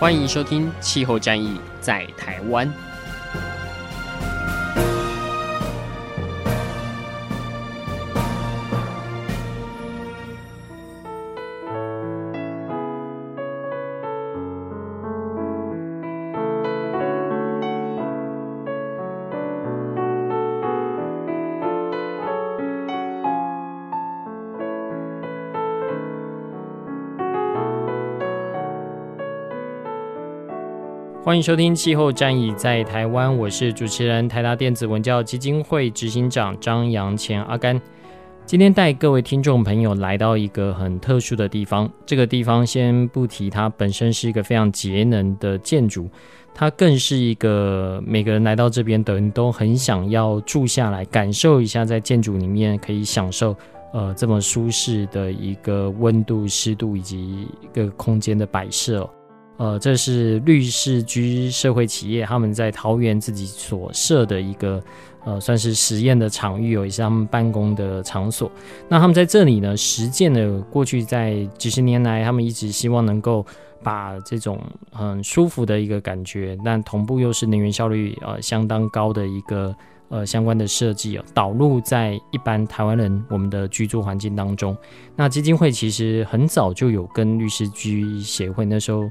欢迎收听《气候战役在台湾》。欢迎收听《气候战役在台湾》，我是主持人台达电子文教基金会执行长张扬前阿甘。今天带各位听众朋友来到一个很特殊的地方。这个地方先不提，它本身是一个非常节能的建筑，它更是一个每个人来到这边的人都很想要住下来，感受一下在建筑里面可以享受呃这么舒适的一个温度、湿度以及一个空间的摆设。呃，这是绿世居社会企业他们在桃园自己所设的一个呃，算是实验的场域，也是他们办公的场所。那他们在这里呢，实践了过去在几十年来，他们一直希望能够把这种很舒服的一个感觉，但同步又是能源效率呃相当高的一个呃相关的设计啊，导入在一般台湾人我们的居住环境当中。那基金会其实很早就有跟绿世居协会那时候。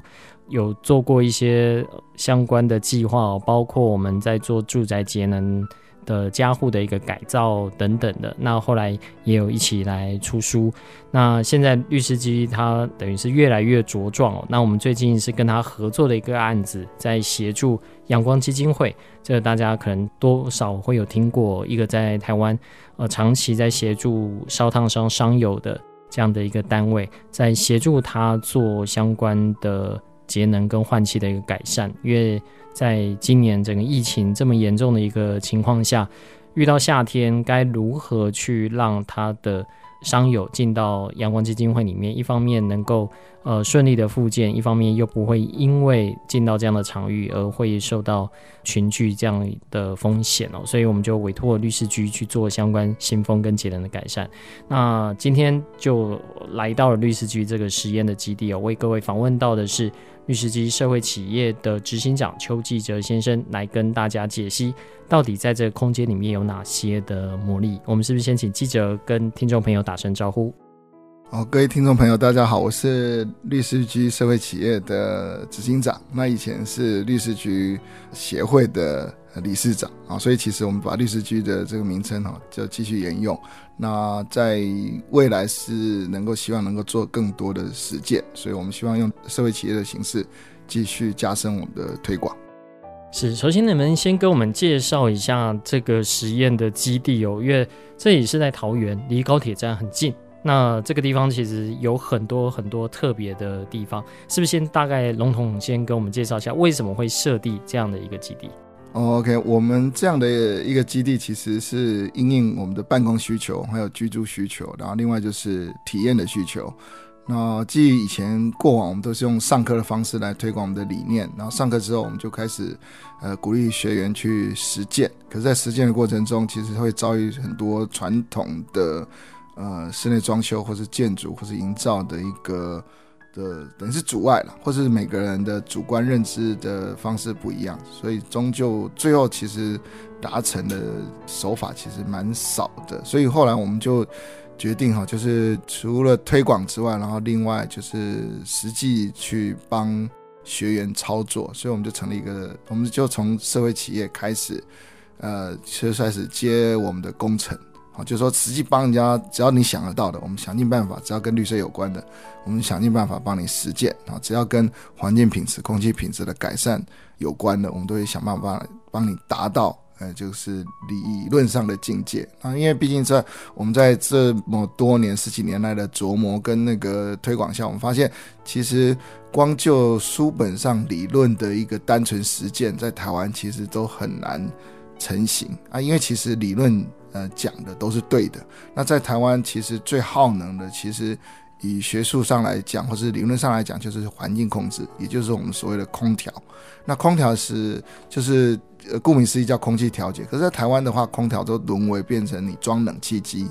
有做过一些相关的计划，包括我们在做住宅节能的家户的一个改造等等的。那后来也有一起来出书。那现在律师机他等于是越来越茁壮哦。那我们最近是跟他合作的一个案子，在协助阳光基金会，这个大家可能多少会有听过，一个在台湾呃长期在协助烧烫伤伤友的这样的一个单位，在协助他做相关的。节能跟换气的一个改善，因为在今年整个疫情这么严重的一个情况下，遇到夏天该如何去让他的商友进到阳光基金会里面，一方面能够呃顺利的复健，一方面又不会因为进到这样的场域而会受到群聚这样的风险哦，所以我们就委托绿世居去做相关新风跟节能的改善。那今天就来到了绿世居这个实验的基地哦，为各位访问到的是律师及社会企业的执行长邱继哲先生，来跟大家解析。到底在这个空间里面有哪些的魔力？我们是不是先请记者跟听众朋友打声招呼？好，各位听众朋友，大家好，我是律师局社会企业的执行长。那以前是律师局协会的理事长啊，所以其实我们把律师局的这个名称哈，就继续沿用。那在未来是能够希望能够做更多的实践，所以我们希望用社会企业的形式继续加深我们的推广。是，首先你们先跟我们介绍一下这个实验的基地哦，因为这里是在桃园，离高铁站很近。那这个地方其实有很多很多特别的地方，是不是先大概笼统先跟我们介绍一下，为什么会设立这样的一个基地？OK，我们这样的一个基地其实是因应我们的办公需求，还有居住需求，然后另外就是体验的需求。那基于以前过往，我们都是用上课的方式来推广我们的理念。然后上课之后，我们就开始呃鼓励学员去实践。可是，在实践的过程中，其实会遭遇很多传统的呃室内装修，或是建筑，或是营造的一个的等于是阻碍了，或是每个人的主观认知的方式不一样，所以终究最后其实达成的手法其实蛮少的。所以后来我们就。决定哈，就是除了推广之外，然后另外就是实际去帮学员操作，所以我们就成立一个，我们就从社会企业开始，呃，就开始接我们的工程，好，就是说实际帮人家，只要你想得到的，我们想尽办法，只要跟绿色有关的，我们想尽办法帮你实践啊，只要跟环境品质、空气品质的改善有关的，我们都会想办法帮你达到呃，就是理论上的境界啊。因为毕竟在我们在这么多年十几年来的琢磨跟那个推广下，我们发现其实光就书本上理论的一个单纯实践，在台湾其实都很难成型啊。因为其实理论呃讲的都是对的，那在台湾其实最耗能的，其实。以学术上来讲，或是理论上来讲，就是环境控制，也就是我们所谓的空调。那空调是就是呃，顾名思义叫空气调节。可是，在台湾的话，空调都沦为变成你装冷气机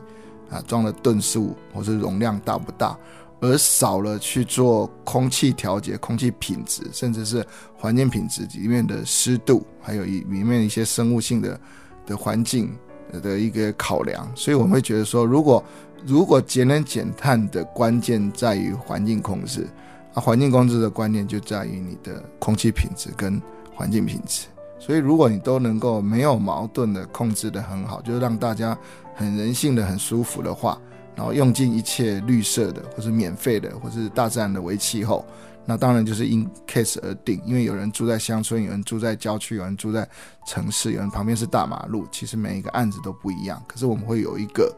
啊，装的吨数或是容量大不大，而少了去做空气调节、空气品质，甚至是环境品质里面的湿度，还有里面一些生物性的的环境的一个考量。所以，我们会觉得说，如果如果节能减碳的关键在于环境控制，啊，环境控制的观念就在于你的空气品质跟环境品质。所以，如果你都能够没有矛盾的控制得很好，就是让大家很人性的、很舒服的话，然后用尽一切绿色的，或是免费的，或是大自然的为气候，那当然就是因 case 而定。因为有人住在乡村，有人住在郊区，有人住在城市，有人旁边是大马路，其实每一个案子都不一样。可是我们会有一个。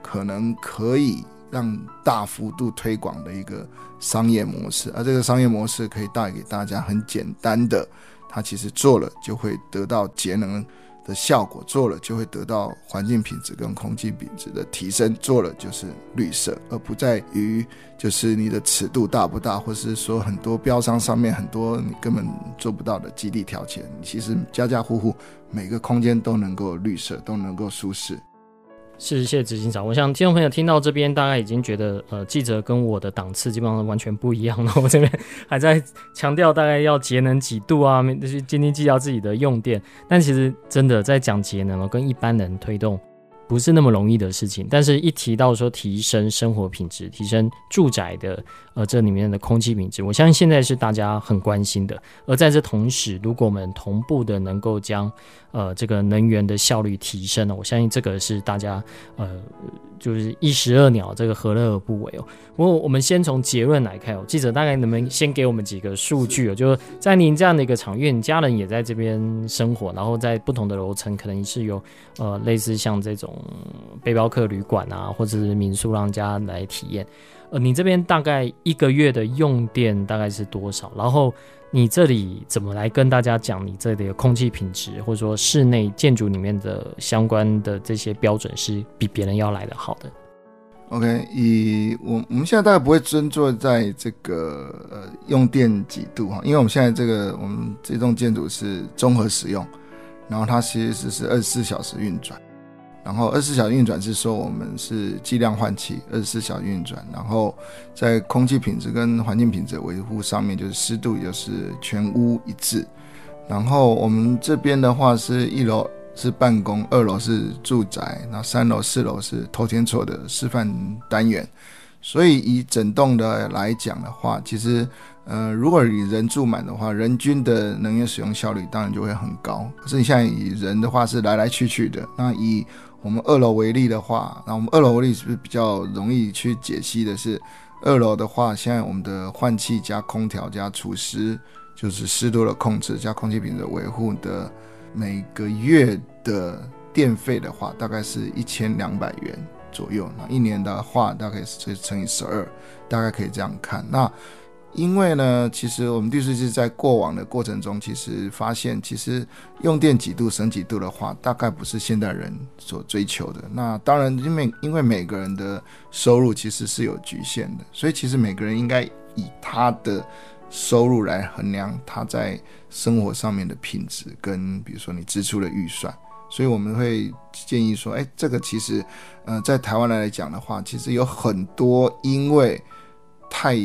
可能可以让大幅度推广的一个商业模式，而这个商业模式可以带给大家很简单的，它其实做了就会得到节能的效果，做了就会得到环境品质跟空气品质的提升，做了就是绿色，而不在于就是你的尺度大不大，或是说很多标商上面很多你根本做不到的基地条件，其实家家户户每个空间都能够绿色，都能够舒适。是，谢谢执行长。我想听众朋友听到这边，大概已经觉得，呃，记者跟我的档次基本上完全不一样了。我这边还在强调大概要节能几度啊，那些斤斤计较自己的用电。但其实真的在讲节能，跟一般人推动不是那么容易的事情。但是一提到说提升生活品质、提升住宅的呃这里面的空气品质，我相信现在是大家很关心的。而在这同时，如果我们同步的能够将呃，这个能源的效率提升了，我相信这个是大家呃，就是一石二鸟，这个何乐而不为哦。不过我们先从结论来看哦，记者大概能不能先给我们几个数据哦？就是在您这样的一个场域，你家人也在这边生活，然后在不同的楼层，可能是有呃类似像这种背包客旅馆啊，或者是民宿让人家来体验。呃，你这边大概一个月的用电大概是多少？然后。你这里怎么来跟大家讲你这里的空气品质，或者说室内建筑里面的相关的这些标准是比别人要来的好的？OK，以我我们现在大概不会斟酌在这个呃用电几度哈，因为我们现在这个我们这栋建筑是综合使用，然后它其实是二十四小时运转。然后二十四小时运转是说我们是计量换气，二十四小时运转。然后在空气品质跟环境品质维护上面，就是湿度就是全屋一致。然后我们这边的话是一楼是办公，二楼是住宅，然后三楼、四楼是偷天错的示范单元。所以以整栋的来讲的话，其实呃，如果你人住满的话，人均的能源使用效率当然就会很高。可是你现在以人的话是来来去去的，那以我们二楼为例的话，那我们二楼为例是不是比较容易去解析的是，二楼的话，现在我们的换气加空调加除湿，就是湿度的控制加空气品质维护的每个月的电费的话，大概是一千两百元左右。那一年的话，大概是乘以十二，大概可以这样看。那因为呢，其实我们地税是在过往的过程中，其实发现，其实用电几度省几度的话，大概不是现代人所追求的。那当然，因为因为每个人的收入其实是有局限的，所以其实每个人应该以他的收入来衡量他在生活上面的品质，跟比如说你支出的预算。所以我们会建议说，哎，这个其实，呃，在台湾来讲的话，其实有很多因为太。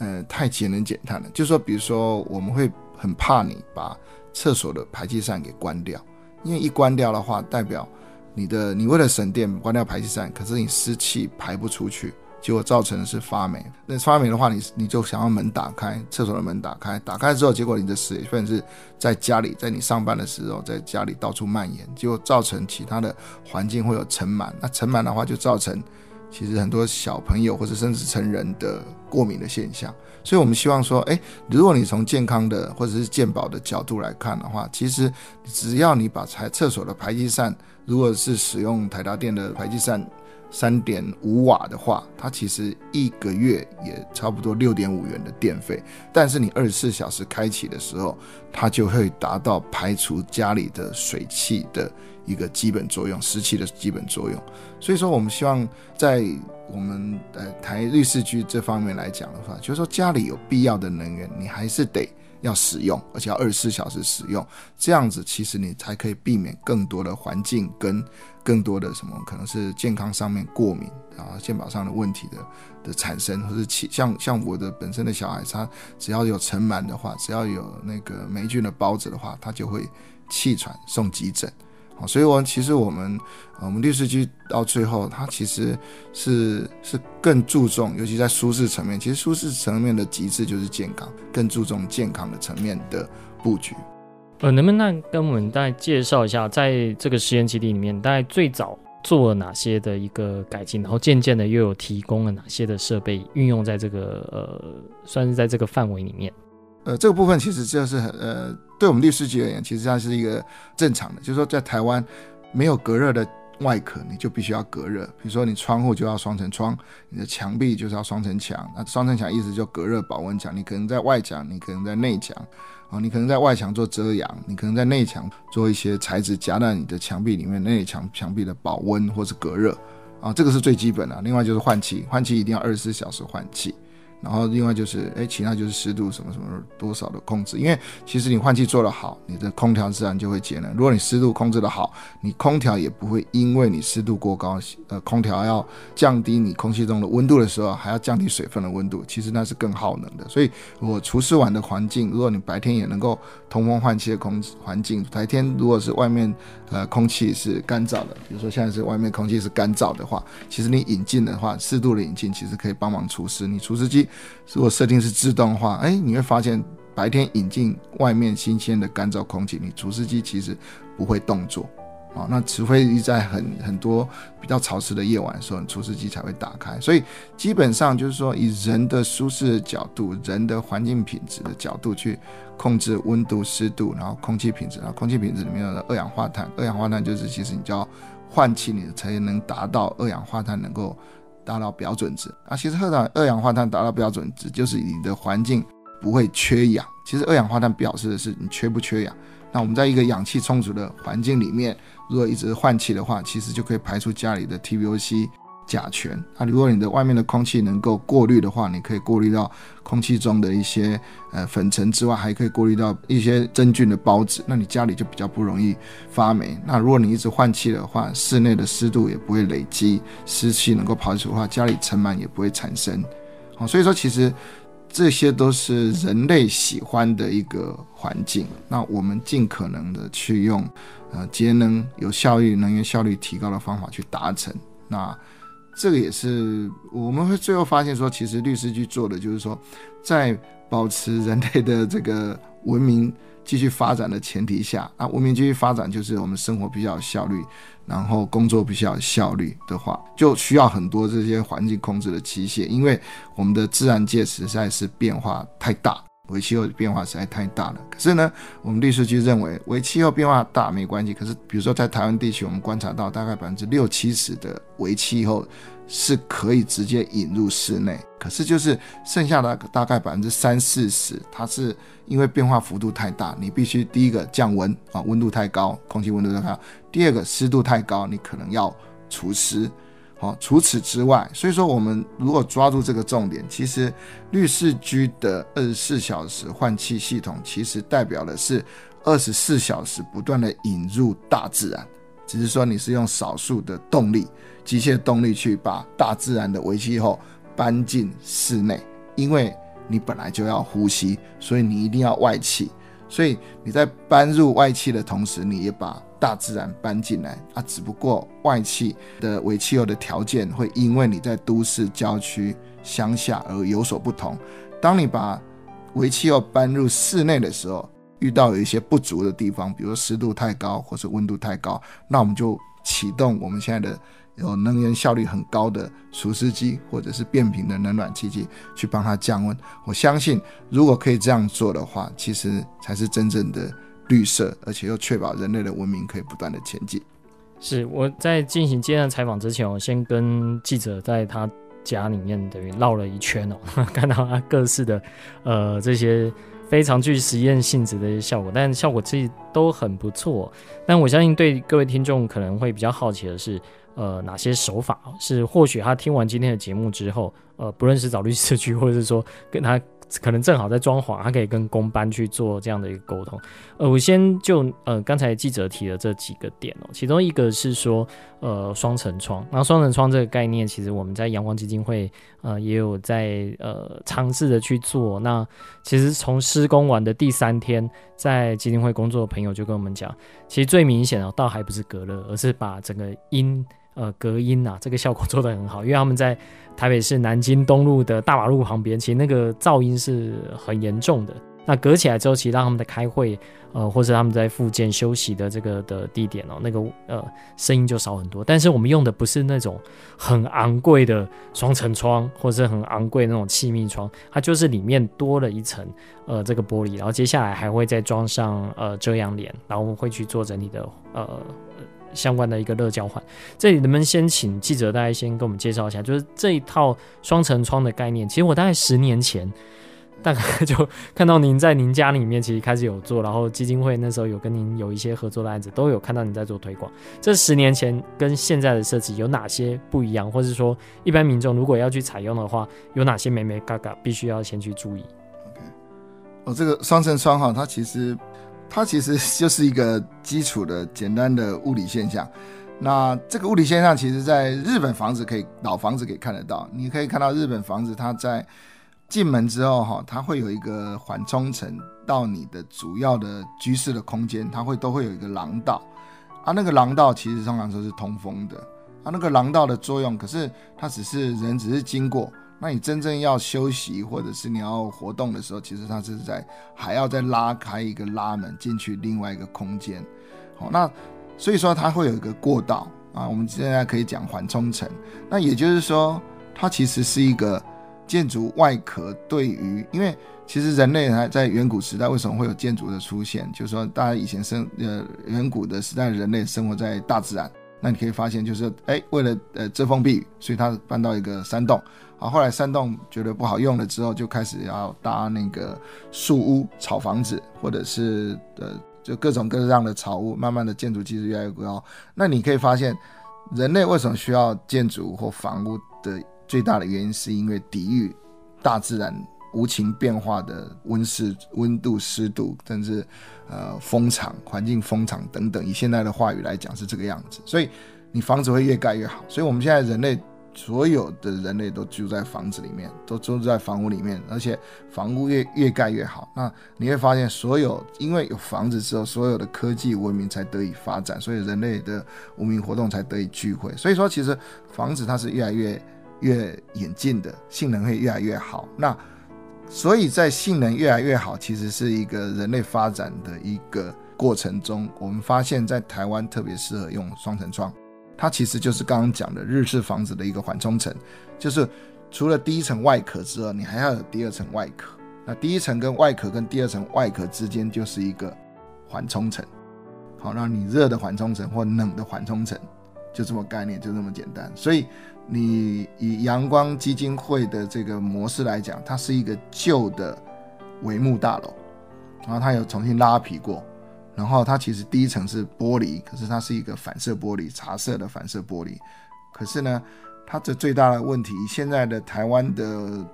呃，太节能减碳了。就说，比如说，我们会很怕你把厕所的排气扇给关掉，因为一关掉的话，代表你的你为了省电关掉排气扇，可是你湿气排不出去，结果造成的是发霉。那发霉的话，你你就想要门打开，厕所的门打开，打开之后，结果你的水分是在家里，在你上班的时候，在家里到处蔓延，结果造成其他的环境会有尘螨。那尘螨的话，就造成其实很多小朋友或者甚至成人的。过敏的现象。所以我们希望说，诶，如果你从健康的或者是健保的角度来看的话，其实只要你把排厕所的排气扇，如果是使用台达电的排气扇。三点五瓦的话，它其实一个月也差不多六点五元的电费。但是你二十四小时开启的时候，它就会达到排除家里的水汽的一个基本作用，湿气的基本作用。所以说，我们希望在我们呃台绿士居这方面来讲的话，就是说家里有必要的能源，你还是得要使用，而且要二十四小时使用。这样子其实你才可以避免更多的环境跟。更多的什么可能是健康上面过敏啊，健保上的问题的的产生，或是气像像我的本身的小孩，他只要有尘螨的话，只要有那个霉菌的孢子的话，他就会气喘送急诊。好，所以我其实我们我们绿士居到最后，它其实是是更注重，尤其在舒适层面，其实舒适层面的极致就是健康，更注重健康的层面的布局。呃，能不能跟我们大概介绍一下，在这个实验基地里面，大概最早做了哪些的一个改进，然后渐渐的又有提供了哪些的设备运用在这个呃，算是在这个范围里面。呃，这个部分其实就是呃，对我们绿士居而言，其实它是一个正常的，就是说在台湾没有隔热的外壳，你就必须要隔热。比如说你窗户就要双层窗，你的墙壁就是要双层墙。那双层墙意思就隔热保温墙，你可能在外墙，你可能在内墙。啊，你可能在外墙做遮阳，你可能在内墙做一些材质夹在你的墙壁里面，内墙墙壁的保温或是隔热，啊，这个是最基本的。另外就是换气，换气一定要二十四小时换气。然后另外就是，哎，其他就是湿度什么什么多少的控制，因为其实你换气做得好，你的空调自然就会节能。如果你湿度控制得好，你空调也不会因为你湿度过高，呃，空调要降低你空气中的温度的时候，还要降低水分的温度，其实那是更耗能的。所以，我除湿完的环境，如果你白天也能够通风换气的空环境，白天如果是外面呃空气是干燥的，比如说现在是外面空气是干燥的话，其实你引进的话，适度的引进其实可以帮忙除湿。你除湿机。如果设定是自动化，哎，你会发现白天引进外面新鲜的干燥空气，你除湿机其实不会动作啊。那除非在很很多比较潮湿的夜晚的时候，除湿机才会打开。所以基本上就是说，以人的舒适的角度、人的环境品质的角度去控制温度、湿度，然后空气品质。然后空气品质里面的二氧化碳，二氧化碳就是其实你就要换气，你才能达到二氧化碳能够。达到标准值啊，其实二氧二氧化碳达到标准值，就是你的环境不会缺氧。其实二氧化碳表示的是你缺不缺氧。那我们在一个氧气充足的环境里面，如果一直换气的话，其实就可以排出家里的 TVOC。甲醛啊，如果你的外面的空气能够过滤的话，你可以过滤到空气中的一些呃粉尘之外，还可以过滤到一些真菌的孢子，那你家里就比较不容易发霉。那如果你一直换气的话，室内的湿度也不会累积，湿气能够跑出的话，家里尘螨也不会产生。好，所以说其实这些都是人类喜欢的一个环境。那我们尽可能的去用呃节能、有效率、能源效率提高的方法去达成。那这个也是我们会最后发现说，其实律师去做的就是说，在保持人类的这个文明继续发展的前提下，啊，文明继续发展就是我们生活比较有效率，然后工作比较有效率的话，就需要很多这些环境控制的机械，因为我们的自然界实在是变化太大。微气候的变化实在太大了。可是呢，我们绿士居认为，微气候变化大没关系。可是，比如说在台湾地区，我们观察到大概百分之六七十的微气候是可以直接引入室内。可是，就是剩下的大概百分之三四十，它是因为变化幅度太大，你必须第一个降温啊，温度太高，空气温度太高；第二个湿度太高，你可能要除湿。好，除此之外，所以说我们如果抓住这个重点，其实绿士居的二十四小时换气系统，其实代表的是二十四小时不断的引入大自然，只是说你是用少数的动力，机械动力去把大自然的微气候搬进室内，因为你本来就要呼吸，所以你一定要外气，所以你在搬入外气的同时，你也把大自然搬进来啊，只不过外气的尾气候的条件会因为你在都市、郊区、乡下而有所不同。当你把尾气候搬入室内的时候，遇到有一些不足的地方，比如湿度太高或者温度太高，那我们就启动我们现在的有能源效率很高的除湿机，或者是变频的冷暖气机去帮它降温。我相信，如果可以这样做的话，其实才是真正的绿色，而且又确保人类的文明可以不断的前进。是我在进行今天的采访之前，我先跟记者在他家里面等于绕了一圈哦，看到他各式的呃这些。非常具实验性质的一些效果，但效果其实都很不错。但我相信对各位听众可能会比较好奇的是，呃，哪些手法是或许他听完今天的节目之后，呃，不论是找律师去，或者是说跟他。可能正好在装潢，他可以跟工班去做这样的一个沟通。呃，我先就呃刚才记者提的这几个点哦，其中一个是说呃双层窗，那双层窗这个概念，其实我们在阳光基金会呃也有在呃尝试的去做。那其实从施工完的第三天，在基金会工作的朋友就跟我们讲，其实最明显的倒还不是隔热，而是把整个音。呃，隔音啊，这个效果做得很好，因为他们在台北市南京东路的大马路旁边，其实那个噪音是很严重的。那隔起来之后，其实让他们在开会，呃，或者他们在附近休息的这个的地点哦，那个呃声音就少很多。但是我们用的不是那种很昂贵的双层窗，或者是很昂贵的那种气密窗，它就是里面多了一层呃这个玻璃，然后接下来还会再装上呃遮阳帘，然后我们会去做整体的呃。相关的一个热交换，这里能不能先请记者大概先跟我们介绍一下，就是这一套双层窗的概念。其实我大概十年前，大概就看到您在您家里面其实开始有做，然后基金会那时候有跟您有一些合作的案子，都有看到您在做推广。这十年前跟现在的设计有哪些不一样，或是说一般民众如果要去采用的话，有哪些眉眉嘎嘎必须要先去注意？OK，哦，这个双层窗哈，它其实。它其实就是一个基础的简单的物理现象。那这个物理现象，其实在日本房子可以老房子可以看得到。你可以看到日本房子，它在进门之后哈，它会有一个缓冲层到你的主要的居室的空间，它会都会有一个廊道啊。那个廊道其实通常说是通风的啊。那个廊道的作用，可是它只是人只是经过。那你真正要休息，或者是你要活动的时候，其实它是在还要再拉开一个拉门进去另外一个空间。好，那所以说它会有一个过道啊。我们现在可以讲缓冲层。那也就是说，它其实是一个建筑外壳对于，因为其实人类还在远古时代为什么会有建筑的出现？就是说大家以前生呃远古的时代，人类生活在大自然，那你可以发现就是哎，为了呃遮风避雨，所以它搬到一个山洞。啊，后来山洞觉得不好用了之后，就开始要搭那个树屋、草房子，或者是呃，就各种各样的草屋。慢慢的，建筑技术越来越高。那你可以发现，人类为什么需要建筑或房屋的最大的原因，是因为抵御大自然无情变化的温湿、温度、湿度，甚至呃风场、环境风场等等。以现在的话语来讲，是这个样子。所以你房子会越盖越好。所以我们现在人类。所有的人类都住在房子里面，都住在房屋里面，而且房屋越越盖越好。那你会发现，所有因为有房子之后，所有的科技文明才得以发展，所以人类的文明活动才得以聚会。所以说，其实房子它是越来越越演进的，性能会越来越好。那所以在性能越来越好，其实是一个人类发展的一个过程中，我们发现，在台湾特别适合用双层窗。它其实就是刚刚讲的日式房子的一个缓冲层，就是除了第一层外壳之外，你还要有第二层外壳。那第一层跟外壳跟第二层外壳之间就是一个缓冲层。好，那你热的缓冲层或冷的缓冲层，就这么概念，就这么简单。所以你以阳光基金会的这个模式来讲，它是一个旧的帷幕大楼，然后它有重新拉皮过。然后它其实第一层是玻璃，可是它是一个反射玻璃，茶色的反射玻璃。可是呢，它的最大的问题，现在的台湾的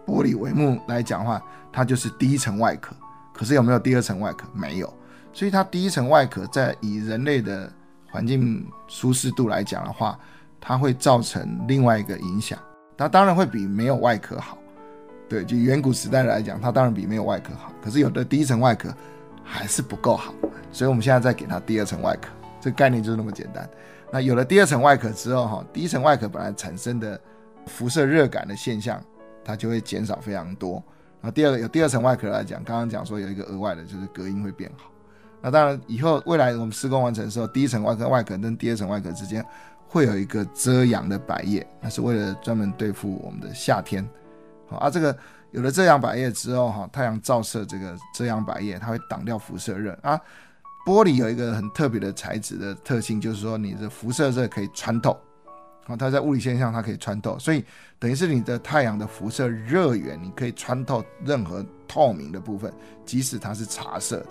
玻璃帷幕来讲的话，它就是第一层外壳。可是有没有第二层外壳？没有。所以它第一层外壳在以人类的环境舒适度来讲的话，它会造成另外一个影响。它当然会比没有外壳好。对，就远古时代来讲，它当然比没有外壳好。可是有的第一层外壳。还是不够好，所以我们现在再给它第二层外壳，这个概念就是那么简单。那有了第二层外壳之后，哈，第一层外壳本来产生的辐射热感的现象，它就会减少非常多。然后第二个有第二层外壳来讲，刚刚讲说有一个额外的，就是隔音会变好。那当然以后未来我们施工完成的时候，第一层外壳外壳跟第二层外壳之间会有一个遮阳的百叶，那是为了专门对付我们的夏天。好啊，这个有了遮阳百叶之后，哈，太阳照射这个遮阳百叶，它会挡掉辐射热啊。玻璃有一个很特别的材质的特性，就是说你的辐射热可以穿透。啊，它在物理现象它可以穿透，所以等于是你的太阳的辐射热源，你可以穿透任何透明的部分，即使它是茶色的。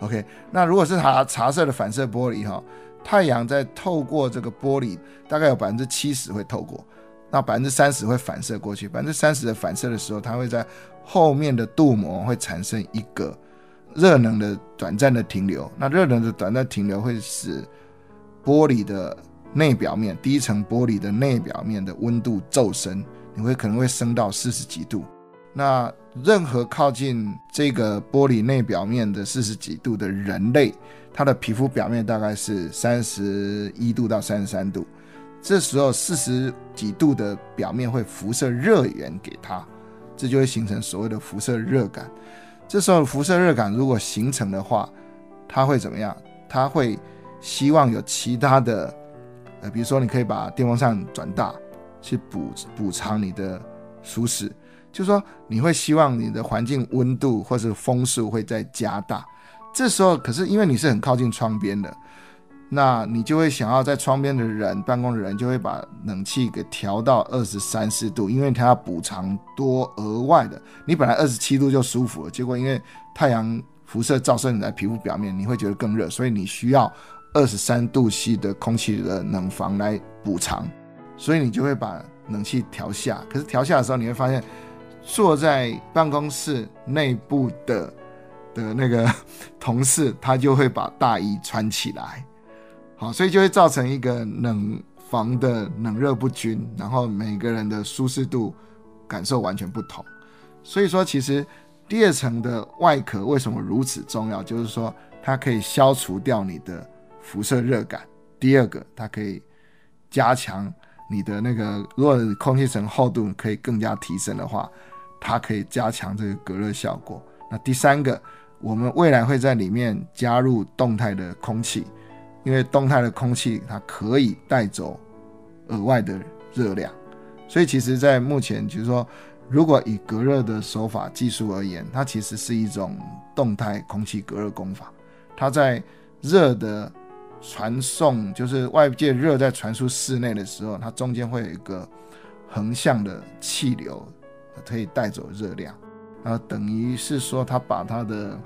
OK，那如果是茶茶色的反射玻璃哈，太阳在透过这个玻璃，大概有百分之七十会透过，那百分之三十会反射过去。百分之三十的反射的时候，它会在后面的镀膜会产生一个热能的短暂的停留。那热能的短暂停留会使玻璃的内表面，第一层玻璃的内表面的温度骤升，你会可能会升到四十几度。那任何靠近这个玻璃内表面的四十几度的人类，他的皮肤表面大概是三十一度到三十三度，这时候四十几度的表面会辐射热源给它，这就会形成所谓的辐射热感。这时候辐射热感如果形成的话，它会怎么样？它会希望有其他的，呃，比如说你可以把电风扇转大，去补补偿你的舒适。就是说，你会希望你的环境温度或是风速会再加大，这时候可是因为你是很靠近窗边的，那你就会想要在窗边的人办公的人就会把冷气给调到二十三四度，因为它要补偿多额外的。你本来二十七度就舒服了，结果因为太阳辐射照射你的皮肤表面，你会觉得更热，所以你需要二十三度 C 的空气的冷房来补偿，所以你就会把冷气调下。可是调下的时候，你会发现。坐在办公室内部的的那个同事，他就会把大衣穿起来，好，所以就会造成一个冷房的冷热不均，然后每个人的舒适度感受完全不同。所以说，其实第二层的外壳为什么如此重要？就是说，它可以消除掉你的辐射热感。第二个，它可以加强你的那个，如果空气层厚度可以更加提升的话。它可以加强这个隔热效果。那第三个，我们未来会在里面加入动态的空气，因为动态的空气它可以带走额外的热量。所以其实，在目前就是说，如果以隔热的手法技术而言，它其实是一种动态空气隔热工法。它在热的传送，就是外界热在传输室内的时候，它中间会有一个横向的气流。可以带走热量，然后等于是说，它把它的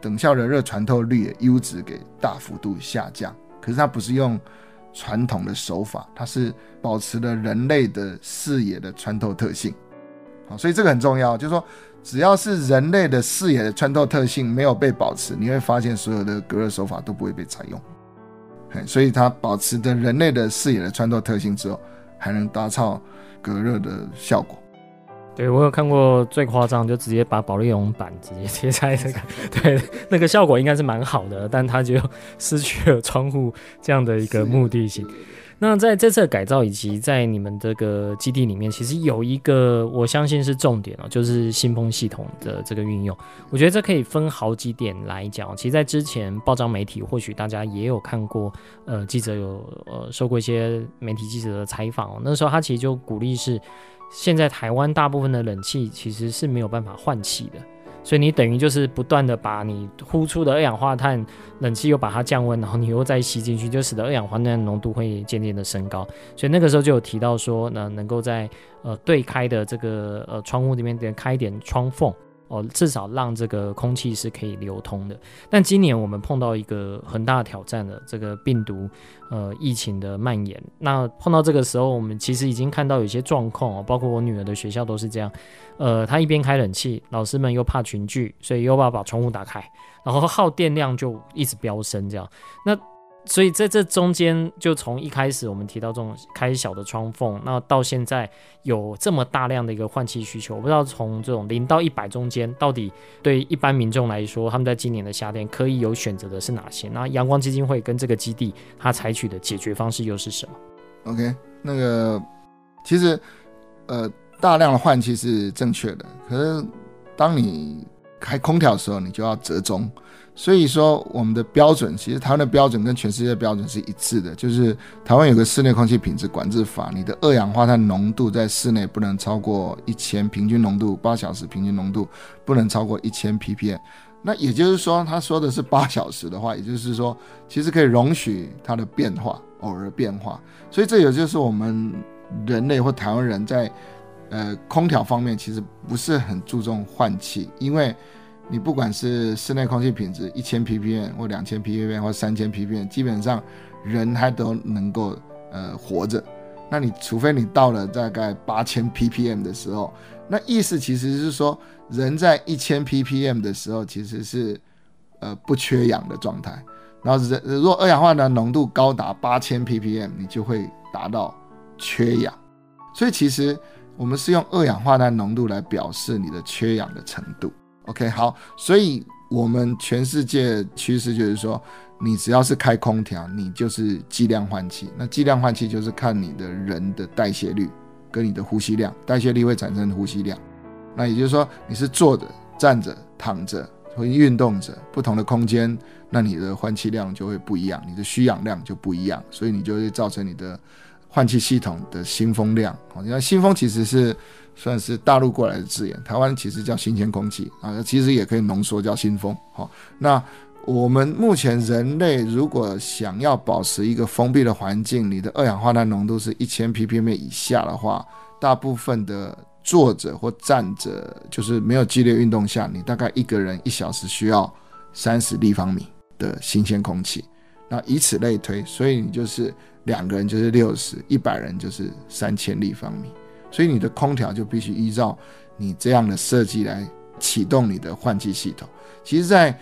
等效的热穿透率 U 值给大幅度下降。可是它不是用传统的手法，它是保持了人类的视野的穿透特性。好，所以这个很重要，就是说，只要是人类的视野的穿透特性没有被保持，你会发现所有的隔热手法都不会被采用。所以它保持着人类的视野的穿透特性之后，还能达到隔热的效果。对，我有看过最夸张，就直接把保利龙板直接贴在这个，对，那个效果应该是蛮好的，但它就失去了窗户这样的一个目的性。那在这次的改造以及在你们这个基地里面，其实有一个我相信是重点哦，就是新风系统的这个运用。我觉得这可以分好几点来讲。其实，在之前报章媒体或许大家也有看过，呃，记者有呃受过一些媒体记者的采访哦，那时候他其实就鼓励是。现在台湾大部分的冷气其实是没有办法换气的，所以你等于就是不断的把你呼出的二氧化碳，冷气又把它降温，然后你又再吸进去，就使得二氧化碳浓度会渐渐的升高。所以那个时候就有提到说，呢，能够在呃对开的这个呃窗户里面点开一点窗缝。哦，至少让这个空气是可以流通的。但今年我们碰到一个很大挑战的，这个病毒呃疫情的蔓延。那碰到这个时候，我们其实已经看到有些状况哦，包括我女儿的学校都是这样。呃，她一边开冷气，老师们又怕群聚，所以又要把窗户打开，然后耗电量就一直飙升，这样。那所以在这中间，就从一开始我们提到这种开小的窗缝，那到现在有这么大量的一个换气需求，我不知道从这种零到一百中间，到底对一般民众来说，他们在今年的夏天可以有选择的是哪些？那阳光基金会跟这个基地，它采取的解决方式又是什么？OK，那个其实呃大量的换气是正确的，可是当你开空调的时候，你就要折中。所以说，我们的标准其实台湾的标准跟全世界标准是一致的，就是台湾有个室内空气品质管制法，你的二氧化碳浓度在室内不能超过一千，平均浓度八小时平均浓度不能超过一千 ppm。那也就是说，他说的是八小时的话，也就是说，其实可以容许它的变化，偶尔变化。所以这也就是我们人类或台湾人在呃空调方面其实不是很注重换气，因为。你不管是室内空气品质一千 ppm 或两千 ppm 或三千 ppm，基本上人还都能够呃活着。那你除非你到了大概八千 ppm 的时候，那意思其实是说，人在一千 ppm 的时候其实是呃不缺氧的状态。然后人如果二氧化碳浓度高达八千 ppm，你就会达到缺氧。所以其实我们是用二氧化碳浓度来表示你的缺氧的程度。OK，好，所以我们全世界趋势就是说，你只要是开空调，你就是剂量换气。那剂量换气就是看你的人的代谢率跟你的呼吸量，代谢率会产生呼吸量。那也就是说，你是坐着、站着、躺着或运动着，不同的空间，那你的换气量就会不一样，你的需氧量就不一样，所以你就会造成你的换气系统的新风量。好，你看新风其实是。算是大陆过来的字眼，台湾其实叫新鲜空气啊，其实也可以浓缩叫新风。好，那我们目前人类如果想要保持一个封闭的环境，你的二氧化碳浓度是一千 ppm 以下的话，大部分的坐着或站着，就是没有剧烈运动下，你大概一个人一小时需要三十立方米的新鲜空气。那以此类推，所以你就是两个人就是六十，一百人就是三千立方米。所以你的空调就必须依照你这样的设计来启动你的换气系统。其实，在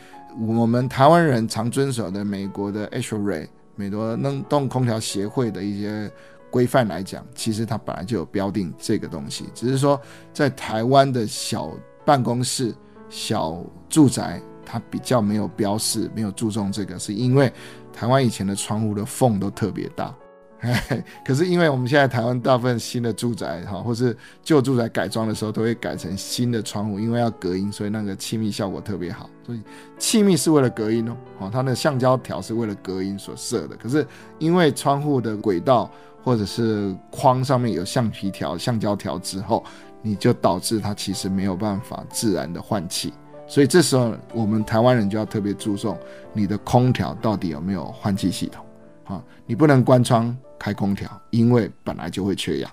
我们台湾人常遵守的美国的 ASHRAE 美国冷冻空调协会的一些规范来讲，其实它本来就有标定这个东西，只是说在台湾的小办公室、小住宅，它比较没有标示，没有注重这个，是因为台湾以前的窗户的缝都特别大。可是因为我们现在台湾大部分新的住宅哈，或是旧住宅改装的时候，都会改成新的窗户，因为要隔音，所以那个气密效果特别好。所以气密是为了隔音哦，哦，它的橡胶条是为了隔音所设的。可是因为窗户的轨道或者是框上面有橡皮条、橡胶条之后，你就导致它其实没有办法自然的换气。所以这时候我们台湾人就要特别注重你的空调到底有没有换气系统。啊，你不能关窗开空调，因为本来就会缺氧，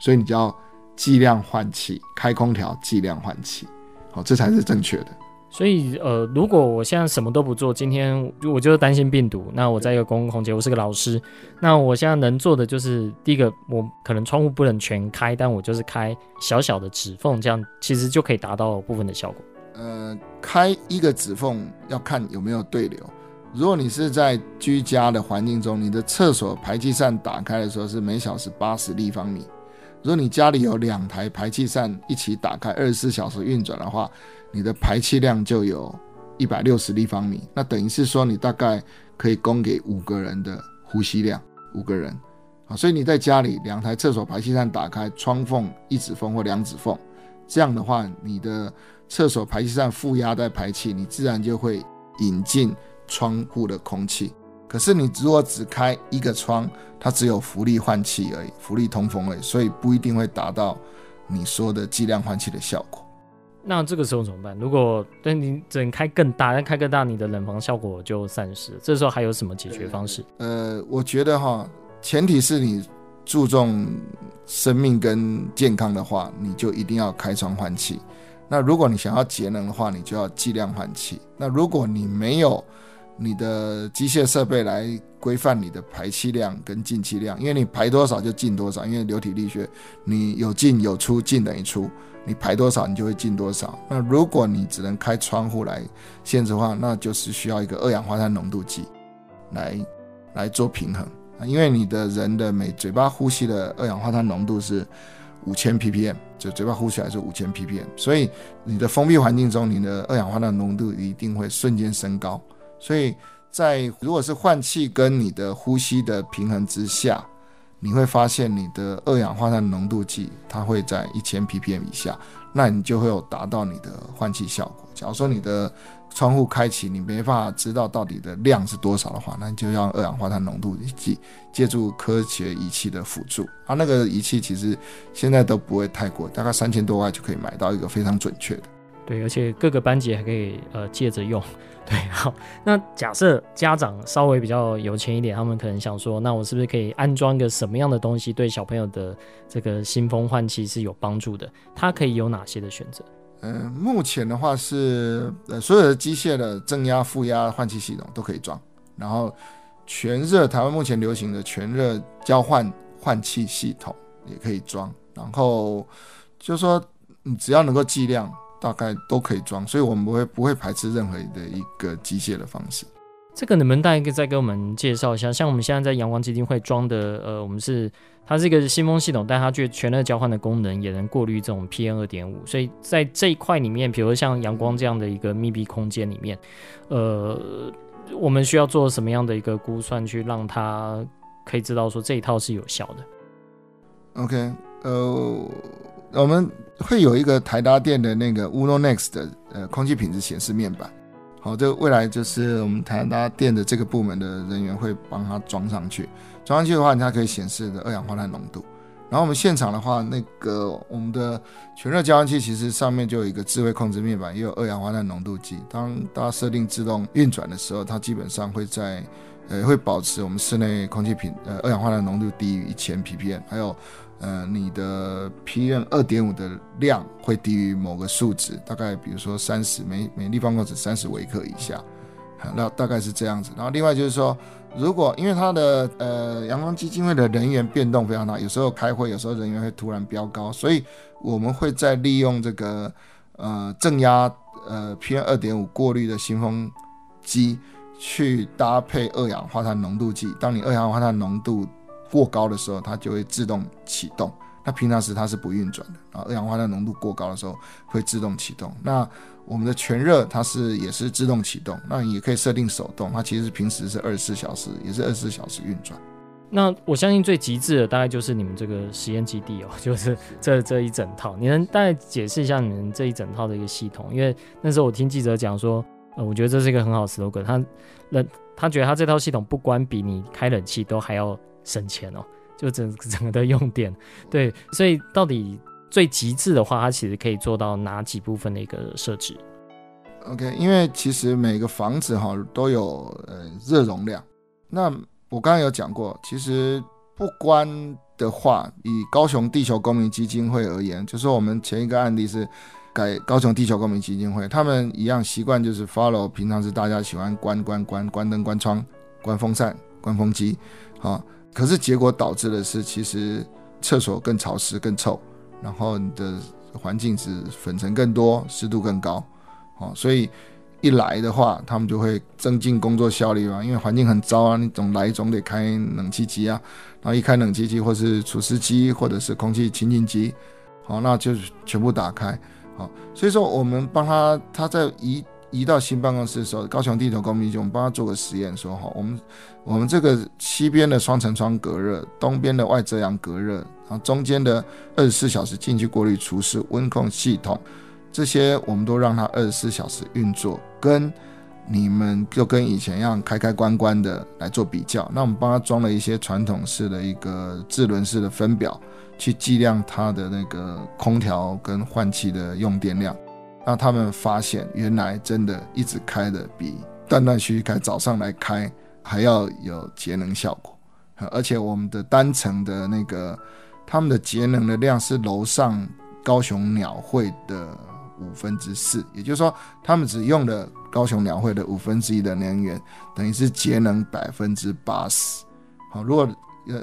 所以你就要剂量换气，开空调剂量换气，好，这才是正确的。所以，呃，如果我现在什么都不做，今天我就是担心病毒，那我在一个公共空间，我是个老师，那我现在能做的就是，第一个，我可能窗户不能全开，但我就是开小小的指缝，这样其实就可以达到部分的效果。呃，开一个指缝要看有没有对流。如果你是在居家的环境中，你的厕所排气扇打开的时候是每小时八十立方米。如果你家里有两台排气扇一起打开，二十四小时运转的话，你的排气量就有一百六十立方米。那等于是说，你大概可以供给五个人的呼吸量，五个人。啊，所以你在家里两台厕所排气扇打开，窗缝一指缝或两指缝，这样的话，你的厕所排气扇负压在排气，你自然就会引进。窗户的空气，可是你如果只开一个窗，它只有浮力换气而已，浮力通风而已，所以不一定会达到你说的计量换气的效果。那这个时候怎么办？如果但你只能开更大，但开更大，你的冷房效果就散失。这时候还有什么解决方式？呃，我觉得哈，前提是你注重生命跟健康的话，你就一定要开窗换气。那如果你想要节能的话，你就要计量换气。那如果你没有你的机械设备来规范你的排气量跟进气量，因为你排多少就进多少，因为流体力学，你有进有出，进等于出，你排多少你就会进多少。那如果你只能开窗户来限制的话，那就是需要一个二氧化碳浓度计来来做平衡，因为你的人的每嘴巴呼吸的二氧化碳浓度是五千 ppm，就嘴巴呼吸来是五千 ppm，所以你的封闭环境中，你的二氧化碳浓度一定会瞬间升高。所以在如果是换气跟你的呼吸的平衡之下，你会发现你的二氧化碳浓度计它会在一千 ppm 以下。那你就会有达到你的换气效果。假如说你的窗户开启，你没办法知道到底的量是多少的话，那你就要二氧化碳浓度计，借助科学仪器的辅助。啊，那个仪器其实现在都不会太贵，大概三千多块就可以买到一个非常准确的。对，而且各个班级还可以呃借着用。对，好，那假设家长稍微比较有钱一点，他们可能想说，那我是不是可以安装一个什么样的东西，对小朋友的这个新风换气是有帮助的？它可以有哪些的选择？嗯、目前的话是呃所有的机械的正压、负压换气系统都可以装，然后全热台湾目前流行的全热交换换气系统也可以装，然后就是说你只要能够计量。大概都可以装，所以我们不会不会排斥任何的一个机械的方式。这个能不能大概再给我们介绍一下？像我们现在在阳光基金会装的，呃，我们是它是一个新风系统，但它具全热交换的功能，也能过滤这种 PM 二点五。所以在这一块里面，比如像阳光这样的一个密闭空间里面，呃，我们需要做什么样的一个估算，去让它可以知道说这一套是有效的？OK，呃。我们会有一个台达电的那个 UnoNext 的呃空气品质显示面板，好，这未来就是我们台达电的这个部门的人员会帮它装上去，装上去的话，它可以显示的二氧化碳浓度。然后我们现场的话，那个我们的全热交换器其实上面就有一个智慧控制面板，也有二氧化碳浓度计。当大家设定自动运转的时候，它基本上会在呃会保持我们室内空气品呃二氧化碳浓度低于一千 ppm，还有。呃，你的 PM 二点五的量会低于某个数值，大概比如说三十每每立方公尺三十微克以下，那大概是这样子。然后另外就是说，如果因为它的呃阳光基金会的人员变动非常大，有时候开会，有时候人员会突然飙高，所以我们会再利用这个呃正压呃 PM 二点五过滤的新风机去搭配二氧化碳浓度计，当你二氧化碳浓度过高的时候，它就会自动启动。那平常时它是不运转的，然后二氧化碳浓度过高的时候会自动启动。那我们的全热它是也是自动启动，那也可以设定手动。它其实平时是二十四小时，也是二十四小时运转。那我相信最极致的大概就是你们这个实验基地哦，就是这这一整套。你能大概解释一下你们这一整套的一个系统？因为那时候我听记者讲说，呃，我觉得这是一个很好的 slogan。他冷，他觉得他这套系统不关比你开冷气都还要。省钱哦，就整整个的用电，对，所以到底最极致的话，它其实可以做到哪几部分的一个设置？OK，因为其实每个房子哈都有呃热容量。那我刚刚有讲过，其实不关的话，以高雄地球公民基金会而言，就是我们前一个案例是改高雄地球公民基金会，他们一样习惯就是 follow 平常是大家喜欢关关关关灯、关窗、关风扇、关风机，好。可是结果导致的是，其实厕所更潮湿、更臭，然后你的环境是粉尘更多、湿度更高，哦，所以一来的话，他们就会增进工作效率嘛，因为环境很糟啊，你总来总得开冷气机啊，然后一开冷气机或是除湿机或者是空气清净机，好，那就全部打开，好，所以说我们帮他，他在移。移到新办公室的时候，高雄地头公民局，我们帮他做个实验，说哈，我们我们这个西边的双层窗隔热，东边的外遮阳隔热，然后中间的二十四小时进气过滤除湿温控系统，这些我们都让它二十四小时运作，跟你们就跟以前一样开开关关的来做比较。那我们帮他装了一些传统式的一个智轮式的分表，去计量它的那个空调跟换气的用电量。让他们发现，原来真的一直开的比断断续续开，早上来开还要有节能效果。而且我们的单层的那个，他们的节能的量是楼上高雄鸟会的五分之四，也就是说，他们只用了高雄鸟会的五分之一的能源，等于是节能百分之八十。好，如果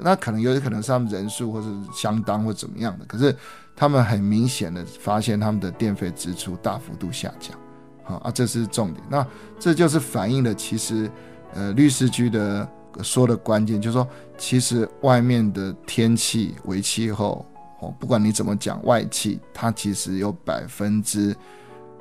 那可能有可能是他们人数或者相当或怎么样的，可是。他们很明显的发现他们的电费支出大幅度下降，好啊，这是重点。那这就是反映了其实，呃，律师局的说的关键就是说，其实外面的天气、为气候，哦，不管你怎么讲，外气它其实有百分之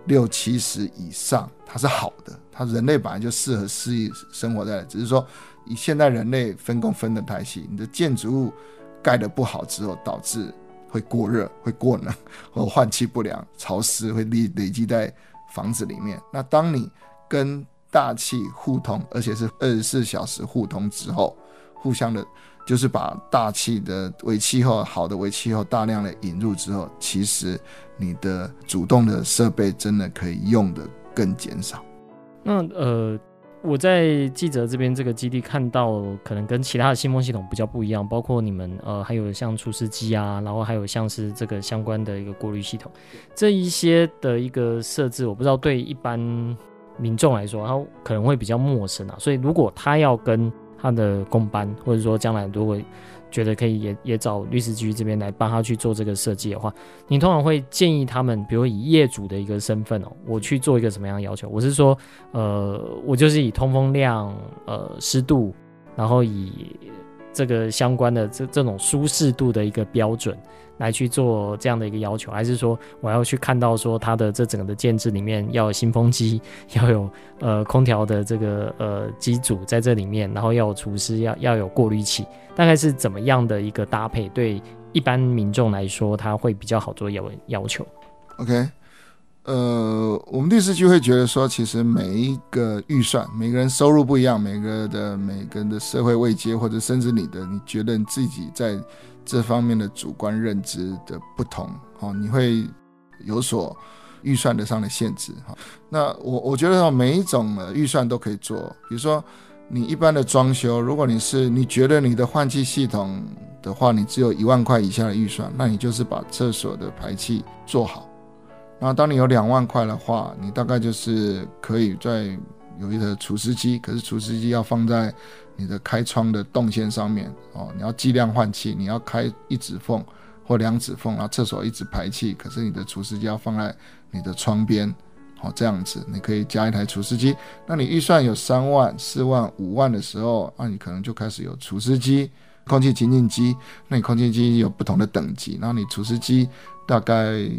六七十以上它是好的，它人类本来就适合适应生活在，只是说以现在人类分工分得太细，你的建筑物盖得不好之后导致。会过热、会过冷，或换气不良、潮湿会累累积在房子里面。那当你跟大气互通，而且是二十四小时互通之后，互相的，就是把大气的微气候、好的微气候大量的引入之后，其实你的主动的设备真的可以用得更减少。那呃。我在记者这边这个基地看到，可能跟其他的新风系统比较不一样，包括你们呃还有像除湿机啊，然后还有像是这个相关的一个过滤系统，这一些的一个设置，我不知道对一般民众来说，他可能会比较陌生啊。所以如果他要跟他的工班，或者说将来如果觉得可以也也找律师局这边来帮他去做这个设计的话，你通常会建议他们，比如以业主的一个身份哦，我去做一个什么样的要求？我是说，呃，我就是以通风量、呃湿度，然后以这个相关的这这种舒适度的一个标准。来去做这样的一个要求，还是说我要去看到说它的这整个的建制里面要有新风机，要有 呃空调的这个呃机组在这里面，然后要有除湿，要要有过滤器，大概是怎么样的一个搭配？对一般民众来说，他会比较好做要要求。OK，呃，我们律师就会觉得说，其实每一个预算，每个人收入不一样，每个的每个人的社会位阶，或者甚至你的，你觉得你自己在。这方面的主观认知的不同，哦，你会有所预算的上的限制，哈。那我我觉得每一种的预算都可以做，比如说你一般的装修，如果你是你觉得你的换气系统的话，你只有一万块以下的预算，那你就是把厕所的排气做好。那当你有两万块的话，你大概就是可以在有一个除湿机，可是除湿机要放在。你的开窗的动线上面哦，你要计量换气，你要开一指缝或两指缝，然后厕所一直排气。可是你的除湿机要放在你的窗边，哦，这样子你可以加一台除湿机。那你预算有三万、四万、五万的时候，那你可能就开始有除湿机、空气清净机。那你空气机有不同的等级，然后你除湿机大概。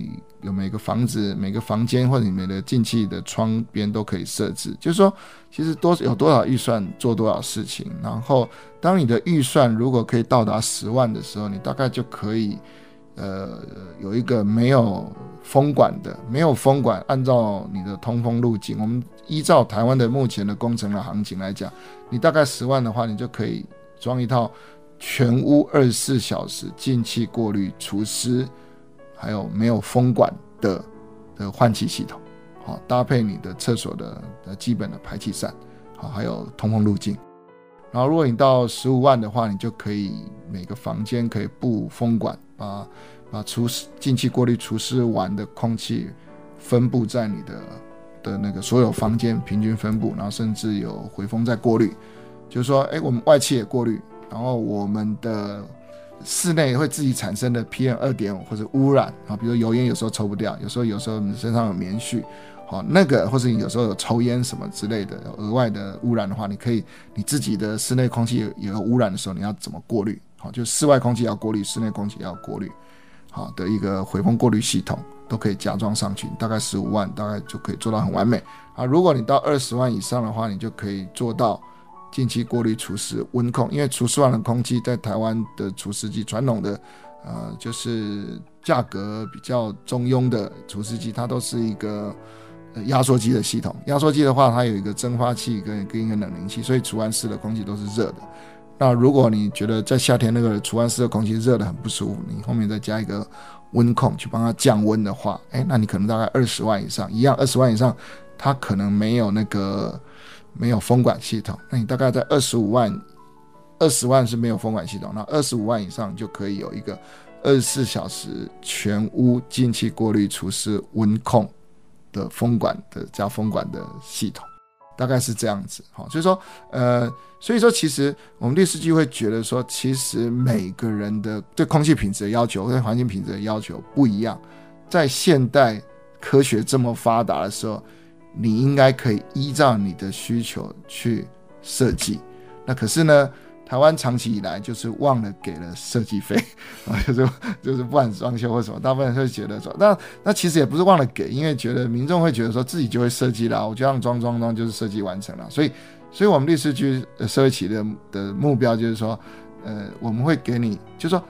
有每个房子、每个房间或者里面的进气的窗边都可以设置，就是说，其实多有多少预算做多少事情。然后，当你的预算如果可以到达十万的时候，你大概就可以，呃，有一个没有风管的，没有风管，按照你的通风路径，我们依照台湾的目前的工程的行情来讲，你大概十万的话，你就可以装一套全屋二十四小时进气过滤除湿。还有没有风管的的换气系统，好搭配你的厕所的的基本的排气扇，好还有通风路径。然后如果你到十五万的话，你就可以每个房间可以布风管，把把除湿进气过滤除湿完的空气分布在你的的那个所有房间平均分布，然后甚至有回风再过滤，就是说，哎，我们外气也过滤，然后我们的。室内会自己产生的 PM 二点五或者污染啊，比如油烟有时候抽不掉，有时候有时候你身上有棉絮，好那个或者你有时候有抽烟什么之类的额外的污染的话，你可以你自己的室内空气有有污染的时候，你要怎么过滤？好，就室外空气要过滤，室内空气要过滤，好的一个回风过滤系统都可以加装上去，大概十五万大概就可以做到很完美啊。如果你到二十万以上的话，你就可以做到。进气过滤除湿温控，因为除湿完的空气在台湾的除湿机传统的，呃，就是价格比较中庸的除湿机，它都是一个压缩机的系统。压缩机的话，它有一个蒸发器跟跟一个冷凝器，所以除完湿的空气都是热的。那如果你觉得在夏天那个除完湿的空气热得很不舒服，你后面再加一个温控去帮它降温的话，哎，那你可能大概二十万以上，一样二十万以上，它可能没有那个。没有风管系统，那你大概在二十五万，二十万是没有风管系统，那二十五万以上就可以有一个二十四小时全屋进气过滤除湿温控的风管的加风管的系统，大概是这样子。好，所以说，呃，所以说其实我们律师就会觉得说，其实每个人的对空气品质的要求，对环境品质的要求不一样，在现代科学这么发达的时候。你应该可以依照你的需求去设计，那可是呢，台湾长期以来就是忘了给了设计费。啊，就是就是不管装修或什么，大部分人会觉得说，那那其实也不是忘了给，因为觉得民众会觉得说自己就会设计了，我就让装装装就是设计完成了，所以所以我们律师局呃社会企业的的目标就是说，呃，我们会给你，就是说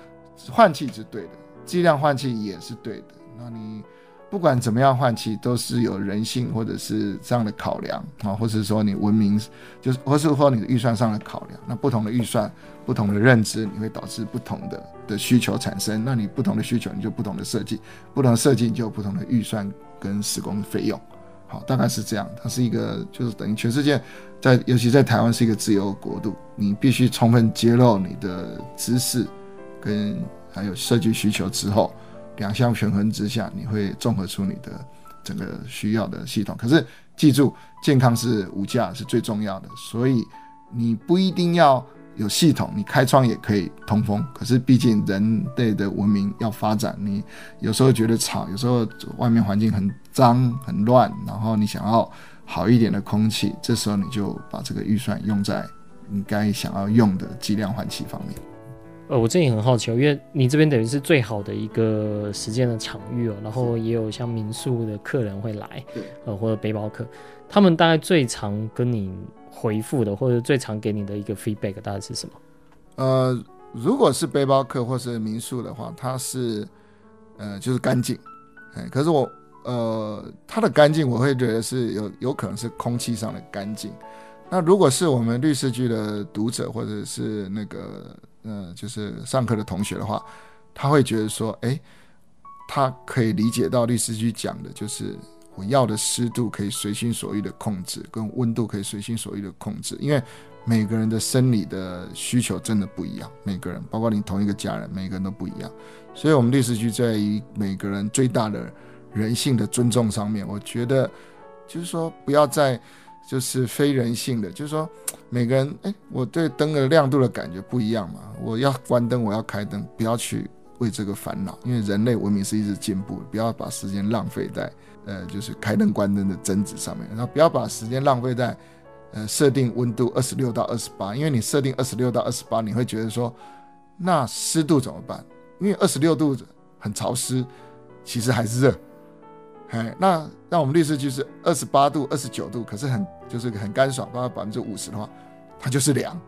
换气是对的，剂量换气也是对的。那你不管怎么样换气，都是有人性或者是这样的考量啊，或者说你文明，就是或是说你的预算上的考量。那不同的预算、不同的认知，你会导致不同的的需求产生。那你不同的需求，你就不同的设计，不同的设计你就有不同的预算跟施工费用。好，大概是这样。它是一个，就是等于全世界在，尤其在台湾是一个自由国度，你必须充分揭露你的知识跟还有设计需求之后，两相权衡之下，你会综合出你的整个需要的系统。可是记住，健康是无价，是最重要的，所以你不一定要。有系统，你开窗也可以通风。可是毕竟人类的文明要发展，你有时候觉得吵，有时候外面环境很脏很乱，然后你想要好一点的空气，这时候你就把这个预算用在你该想要用的剂量换气方面。呃，我这里很好奇，因为你这边等于是最好的一个时间的场域哦，然后也有像民宿的客人会来，呃，或者背包客，他们大概最常跟你。回复的或者最常给你的一个 feedback 大概是什么？呃，如果是背包客或是民宿的话，它是呃就是干净，哎，可是我呃它的干净我会觉得是有有可能是空气上的干净。那如果是我们律师剧的读者或者是那个呃就是上课的同学的话，他会觉得说，哎，他可以理解到律师去讲的就是。我要的湿度可以随心所欲的控制，跟温度可以随心所欲的控制，因为每个人的生理的需求真的不一样，每个人，包括你同一个家人，每个人都不一样。所以，我们律师局在于每个人最大的人性的尊重上面，我觉得就是说，不要再就是非人性的，就是说每个人，哎，我对灯的亮度的感觉不一样嘛，我要关灯，我要开灯，不要去为这个烦恼，因为人类文明是一直进步，不要把时间浪费在。呃，就是开灯关灯的争执上面，然后不要把时间浪费在，呃，设定温度二十六到二十八，因为你设定二十六到二十八，你会觉得说，那湿度怎么办？因为二十六度很潮湿，其实还是热。哎，那那我们律师就是二十八度、二十九度，可是很就是很干爽，大概百分之五十的话，它就是凉。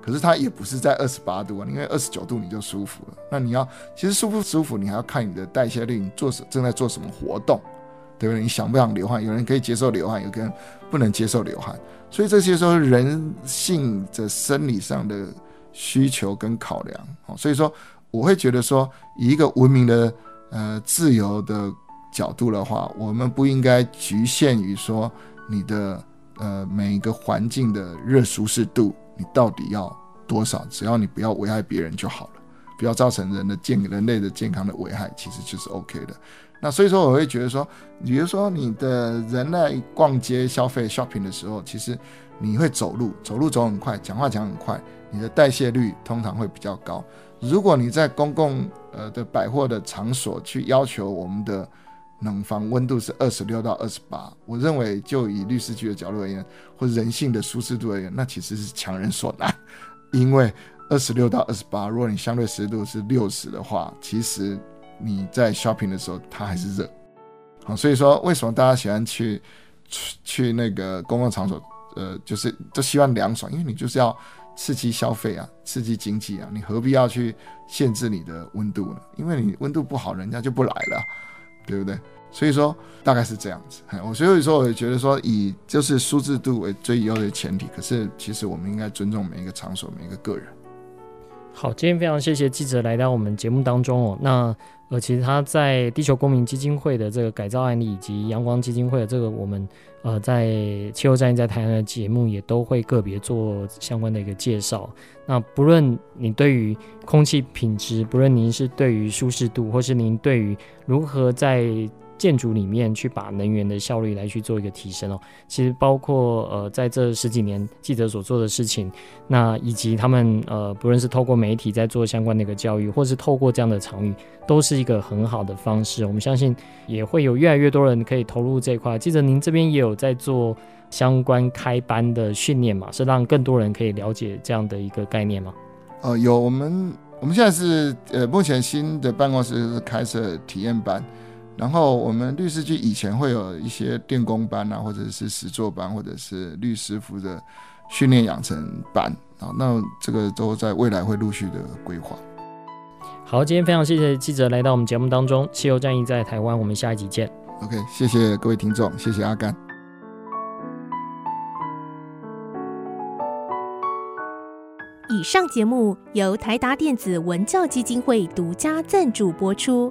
可是它也不是在二十八度啊，因为二十九度你就舒服了。那你要其实舒不舒服，你还要看你的代谢率，你做什正在做什么活动。对不对？你想不想流汗？有人可以接受流汗，有个人不能接受流汗。所以这些时候人性的生理上的需求跟考量。哦所以说我会觉得说，以一个文明的呃自由的角度的话，我们不应该局限于说你的呃每一个环境的热舒适度，你到底要多少？只要你不要危害别人就好了，不要造成人的健人类的健康的危害，其实就是 OK 的。那所以说，我会觉得说，比如说你的人在逛街消费 shopping 的时候，其实你会走路，走路走很快，讲话讲很快，你的代谢率通常会比较高。如果你在公共呃的百货的场所去要求我们的冷房温度是二十六到二十八，我认为就以律师局的角度而言，或人性的舒适度而言，那其实是强人所难。因为二十六到二十八，如果你相对湿度是六十的话，其实。你在 shopping 的时候，它还是热，好，所以说为什么大家喜欢去去去那个公共场所？呃，就是都希望凉爽，因为你就是要刺激消费啊，刺激经济啊，你何必要去限制你的温度呢？因为你温度不好，人家就不来了，对不对？所以说大概是这样子。我所以说，我也觉得说，以就是舒适度为最优的前提，可是其实我们应该尊重每一个场所，每一个个人。好，今天非常谢谢记者来到我们节目当中哦。那而，其实他在地球公民基金会的这个改造案例，以及阳光基金会的这个我们呃在气候战役在台湾的节目，也都会个别做相关的一个介绍。那不论你对于空气品质，不论您是对于舒适度，或是您对于如何在建筑里面去把能源的效率来去做一个提升哦，其实包括呃在这十几年记者所做的事情，那以及他们呃不论是透过媒体在做相关的一个教育，或是透过这样的场域，都是一个很好的方式。我们相信也会有越来越多人可以投入这一块。记者您这边也有在做相关开班的训练嘛？是让更多人可以了解这样的一个概念吗？呃，有，我们我们现在是呃目前新的办公室是开设体验班。然后我们律师局以前会有一些电工班啊，或者是实作班，或者是律师服的训练养成班啊，那这个都在未来会陆续的规划。好，今天非常谢谢记者来到我们节目当中。汽油战役在台湾，我们下一集见。OK，谢谢各位听众，谢谢阿甘。以上节目由台达电子文教基金会独家赞助播出。